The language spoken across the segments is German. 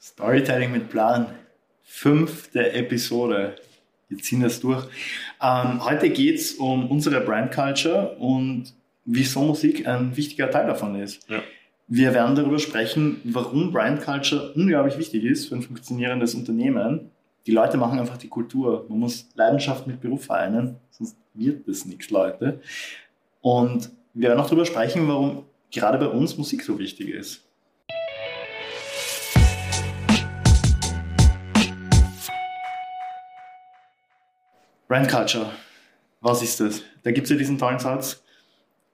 Storytelling mit Plan. Fünfte Episode. Wir ziehen das durch. Ähm, heute geht es um unsere Brand Culture und wieso Musik ein wichtiger Teil davon ist. Ja. Wir werden darüber sprechen, warum Brand Culture unglaublich wichtig ist für ein funktionierendes Unternehmen. Die Leute machen einfach die Kultur. Man muss Leidenschaft mit Beruf vereinen, sonst wird das nichts, Leute. Und wir werden auch darüber sprechen, warum gerade bei uns Musik so wichtig ist. Brand Culture. Was ist das? Da gibt es ja diesen tollen Satz: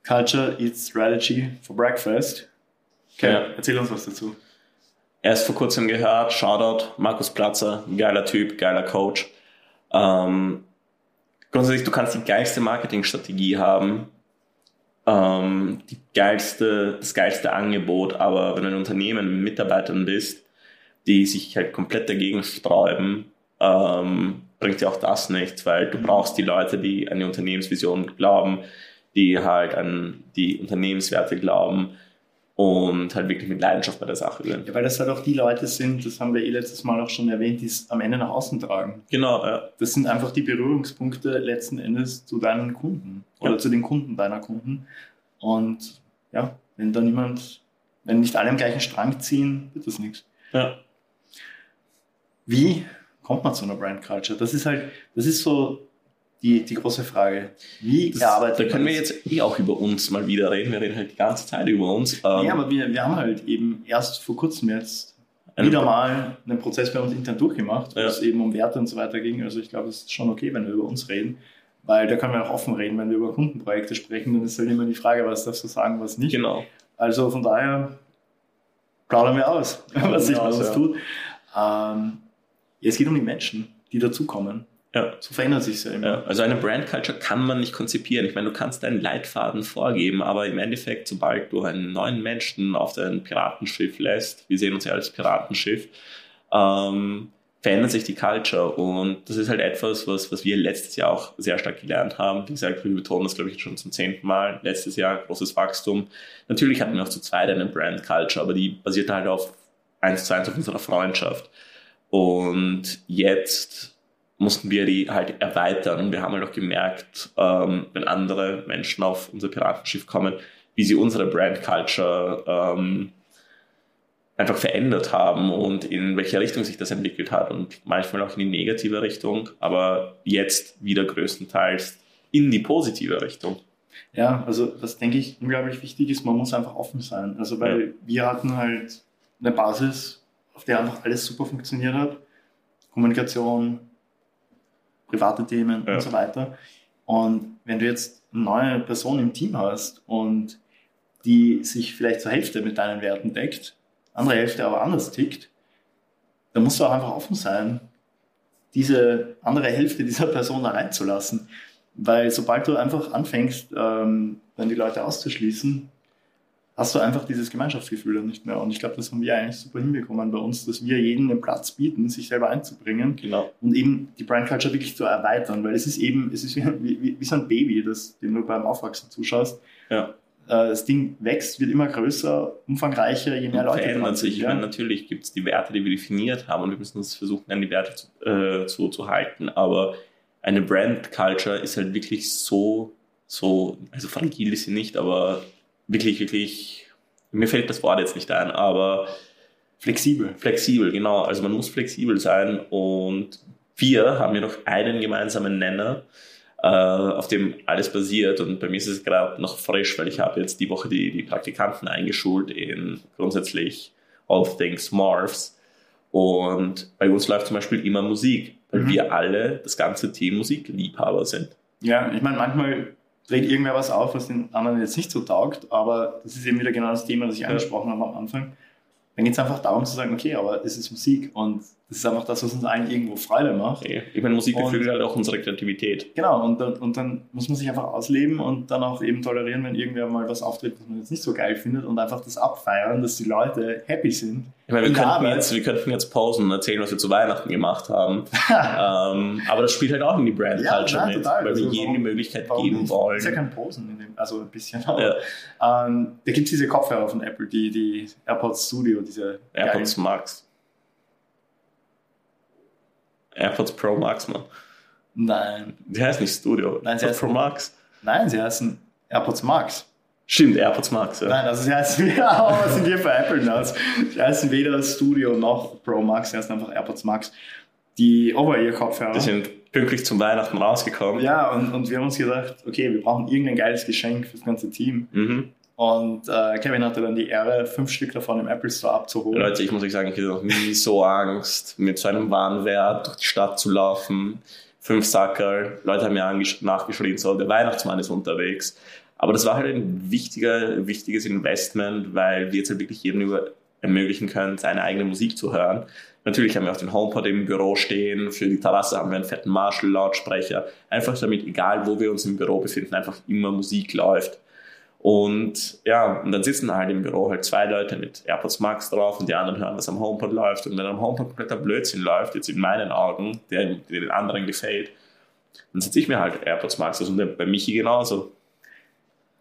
Culture eats strategy for breakfast. Okay, Ja. erzähl uns was dazu. Erst vor kurzem gehört, Shoutout, Markus Platzer, geiler Typ, geiler Coach. Ähm, grundsätzlich, du kannst die geilste Marketingstrategie haben, ähm, die geilste, das geilste Angebot, aber wenn du ein Unternehmen mit Mitarbeitern bist, die sich halt komplett dagegen sträuben, ähm, bringt dir auch das nichts, weil du brauchst die Leute, die an die Unternehmensvision glauben, die halt an die Unternehmenswerte glauben und halt wirklich mit Leidenschaft bei der Sache sind. Ja, weil das halt auch die Leute sind, das haben wir eh letztes Mal auch schon erwähnt, die es am Ende nach außen tragen. Genau, ja. Das sind einfach die Berührungspunkte letzten Endes zu deinen Kunden oder Ja. zu den Kunden deiner Kunden. Und ja, wenn da niemand, wenn nicht alle am gleichen Strang ziehen, wird das nichts. ja. Wie kommt man zu einer Brand Culture? Das ist halt, das ist so die, die große Frage. Wie Das, erarbeitet da können wir jetzt eh auch über uns mal wieder reden. Wir reden halt die ganze Zeit über uns. Ähm, Ja, aber wir, wir haben halt eben erst vor kurzem jetzt wieder mal einen Prozess bei uns intern durchgemacht, wo Ja. es eben um Werte und so weiter ging. Also ich glaube, es ist schon okay, wenn wir über uns reden, weil da können wir auch offen reden, wenn wir über Kundenprojekte sprechen, dann ist halt immer die Frage, was darfst du sagen, was nicht. Genau. Also von daher plaudern wir aus, was sich bei uns ja. tut. Ähm, es geht um die Menschen, die dazukommen. Ja. So verändert sich ja immer. Ja, also eine Brand Culture kann man nicht konzipieren. Ich meine, du kannst deinen Leitfaden vorgeben, aber im Endeffekt, sobald du einen neuen Menschen auf dein Piratenschiff lässt, wir sehen uns ja als Piratenschiff, ähm, verändert sich die Culture. Und das ist halt etwas, was, was wir letztes Jahr auch sehr stark gelernt haben. Wie gesagt, wir betonen das, glaube ich, schon zum zehnten Mal. Letztes Jahr großes Wachstum. Natürlich hatten wir auch zu zweit eine Brand Culture, aber die basierte halt auf eins zu eins auf unserer Freundschaft. Und jetzt mussten wir die halt erweitern. Und wir haben halt auch gemerkt, ähm, wenn andere Menschen auf unser Piratenschiff kommen, wie sie unsere Brand Culture ähm, einfach verändert haben und in welche Richtung sich das entwickelt hat. Und manchmal auch in die negative Richtung, aber jetzt wieder größtenteils in die positive Richtung. Ja, also was denke ich unglaublich wichtig ist, man muss einfach offen sein. Also weil wir hatten halt eine Basis, auf der einfach alles super funktioniert hat. Kommunikation, private Themen Ja. und so weiter. Und wenn du jetzt eine neue Person im Team hast und die sich vielleicht zur Hälfte mit deinen Werten deckt, andere Hälfte aber anders tickt, dann musst du auch einfach offen sein, diese andere Hälfte dieser Person da reinzulassen. Weil sobald du einfach anfängst, ähm, dann die Leute auszuschließen, hast du einfach dieses Gemeinschaftsgefühl dann nicht mehr. Und ich glaube, das haben wir eigentlich super hinbekommen bei uns, dass wir jedem den Platz bieten, sich selber einzubringen Genau. und eben die Brand Culture wirklich zu erweitern. Weil es ist eben, es ist wie, wie, wie so ein Baby, das, dem du beim Aufwachsen zuschaust. Ja. Äh, Das Ding wächst, wird immer größer, umfangreicher, je mehr Und Leute verändert sich. Ich ja. meine, natürlich gibt es die Werte, die wir definiert haben und wir müssen uns versuchen, an die Werte zu, äh, zu, zu halten. Aber eine Brand Culture ist halt wirklich so, so, also fragil ist sie nicht, aber wirklich, wirklich, mir fällt das Wort jetzt nicht ein, aber Flexibel. flexibel, genau. Also man muss flexibel sein und wir haben ja noch einen gemeinsamen Nenner, äh, auf dem alles basiert und bei mir ist es gerade noch frisch, weil ich habe jetzt die Woche die, die Praktikanten eingeschult in grundsätzlich All Things Morphs und bei uns läuft zum Beispiel immer Musik, weil Mhm. wir alle, das ganze Team Musikliebhaber sind. Ja, ich meine, manchmal dreht irgendwer was auf, was den anderen jetzt nicht so taugt, aber das ist eben wieder genau das Thema, das ich angesprochen habe am Anfang. Dann geht es einfach darum zu sagen, okay, aber es ist Musik und das ist einfach das, was uns allen irgendwo Freude macht. Ich meine, Musik beflügelt halt auch unsere Kreativität. Genau, und dann, und dann muss man sich einfach ausleben und dann auch eben tolerieren, wenn irgendwer mal was auftritt, was man jetzt nicht so geil findet und einfach das abfeiern, dass die Leute happy sind. Ich meine, wir könnten, Arbeit. jetzt, wir könnten jetzt pausen und erzählen, was wir zu Weihnachten gemacht haben. ähm, aber das spielt halt auch in die Brand Ja, Culture nein, mit, total. weil Also wir jedem die Möglichkeit geben nicht? wollen. Ist ja kein Posen, in dem, also ein bisschen. Aber, Ja. ähm, da gibt es diese Kopfhörer von Apple, die, die AirPods Studio, diese AirPods Max. AirPods Pro Max, Mann. Nein. Die heißt nicht Studio. Nein, sie AirPods Pro heißen- Max. Nein, sie heißen AirPods Max. Stimmt, AirPods Max, ja. Nein, also sie heißen, ja, oh, was sind wir für Apple Nuts? Sie heißen weder Studio noch Pro Max, sie heißen einfach AirPods Max. Die Over-Ear-Kopfhörer. Die sind pünktlich zum Weihnachten rausgekommen. Ja, und, und wir haben uns gedacht, okay, wir brauchen irgendein geiles Geschenk fürs ganze Team. Mhm. Und äh, Kevin hatte dann die Ehre, fünf Stück davon im Apple Store abzuholen. Leute, ich muss euch sagen, ich hatte noch nie so Angst, mit so einem Warenwert durch die Stadt zu laufen. Fünf Sackerl, Leute haben mir nachgeschrien, so, der Weihnachtsmann ist unterwegs. Aber das war halt ein wichtiger, wichtiges Investment, weil wir jetzt halt wirklich jedem über ermöglichen können, seine eigene Musik zu hören. Natürlich haben wir auch den HomePod im Büro stehen. Für die Terrasse haben wir einen fetten Marshall-Lautsprecher. Einfach damit, egal wo wir uns im Büro befinden, einfach immer Musik läuft. Und ja, und dann sitzen halt im Büro halt zwei Leute mit AirPods Max drauf und die anderen hören, was am HomePod läuft. Und wenn am HomePod kompletter Blödsinn läuft, jetzt in meinen Augen, der, der den anderen gefällt, dann setze ich mir halt AirPods Max. Also bei Michi genauso.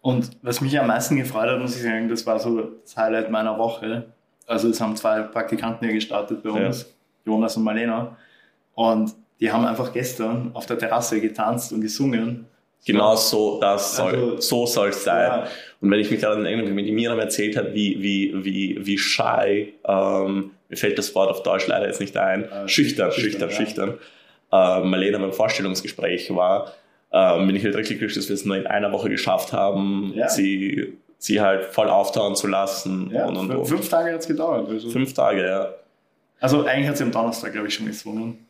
Und was mich am meisten gefreut hat, muss ich sagen, das war so das Highlight meiner Woche. Also es haben zwei Praktikanten hier gestartet bei uns, Jonas und Marlena. Und die haben einfach gestern auf der Terrasse getanzt und gesungen. Genau so, das soll, Also, so soll es sein. Ja. Und wenn ich mich daran erinnere, wie Miriam erzählt hat, wie, wie, wie, wie shy, ähm, mir fällt das Wort auf Deutsch leider jetzt nicht ein, Äh, schüchtern, schüchtern, schüchtern, ja. äh, Marlena beim Vorstellungsgespräch war, ähm, bin ich halt richtig glücklich, dass wir es nur in einer Woche geschafft haben, Ja. sie, sie halt voll auftauen zu lassen. Ja, und, und, fünf, und. fünf Tage hat es gedauert. Also, Fünf Tage, ja. also eigentlich hat sie am Donnerstag, glaube ich, schon gesungen.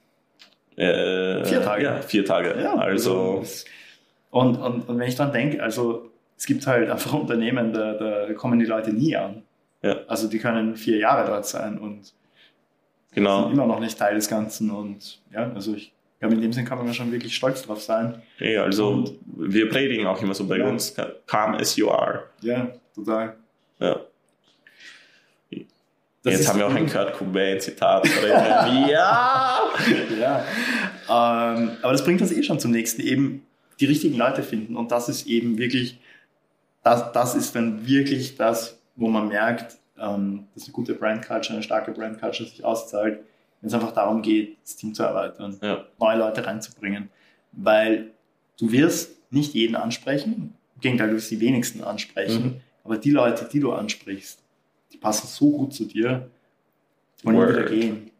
Äh, Vier Tage. Ja, vier Tage. also, es- Und, und, und wenn ich dann denke, also es gibt halt einfach Unternehmen, da, da kommen die Leute nie an. Ja. Also die können vier Jahre dort sein und sind genau. immer noch nicht Teil des Ganzen. Und ja, also ich glaube, in dem Sinn kann man schon wirklich stolz drauf sein. Ja, also, Und- wir predigen auch immer so bei Ja. uns, calm as you are. Ja, total. Ja. Das Jetzt haben wir auch ein Kurt Cobain-Zitat. ja! Ja, ähm, aber das bringt uns eh schon zum nächsten, eben die richtigen Leute finden. Und das ist eben wirklich, das, das ist dann wirklich das, wo man merkt, ähm, dass eine gute Brand Culture, eine starke Brand Culture sich auszahlt, wenn es einfach darum geht, das Team zu erweitern, Ja. neue Leute reinzubringen. Weil du wirst nicht jeden ansprechen, im Gegenteil, du wirst die wenigsten ansprechen, Mhm. aber die Leute, die du ansprichst, die passen so gut zu dir, die wollen Word. wieder gehen.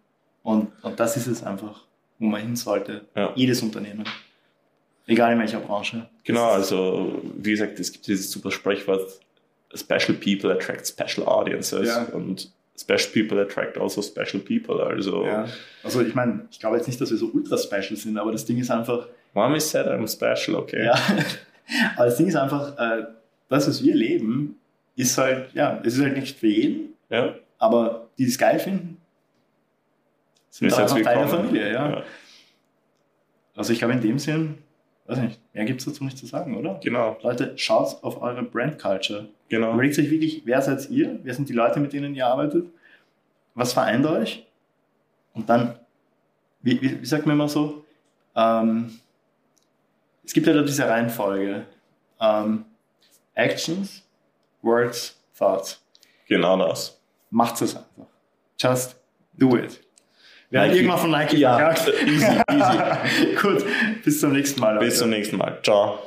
Und, und das ist es einfach, wo man hin sollte. Ja. Jedes Unternehmen. Egal in welcher Branche. Genau, also wie gesagt, es gibt dieses super Sprichwort, Special People attract Special Audiences Ja. und Special People attract also Special People. Also, Ja. Also ich meine, ich glaube jetzt nicht, dass wir so ultra special sind, aber das Ding ist einfach, Mom is said I'm special, okay. ja, aber das Ding ist einfach, äh, das, was wir leben, ist halt, ja, es ist halt nicht für jeden, ja. aber die, die es geil finden, sind Ist einfach Teil der. Familie, ja. Also ich glaube in dem Sinn, weiß nicht, mehr gibt es dazu nicht zu sagen, oder? Genau, Leute, schaut auf eure Brand Culture. genau. Überlegt euch wirklich, wer seid ihr? Wer sind die Leute, mit denen ihr arbeitet? Was vereint euch? Und dann, wie, wie, wie sagt man immer so? Ähm, es gibt ja da diese Reihenfolge. Ähm, Actions, Words, Thoughts. Genau das. Macht es einfach. Just do it. Wir haben Nike. irgendwann von Nike Ja, verkackt. easy, easy. Gut, bis zum nächsten Mal. Bis Leute. zum nächsten Mal. Ciao.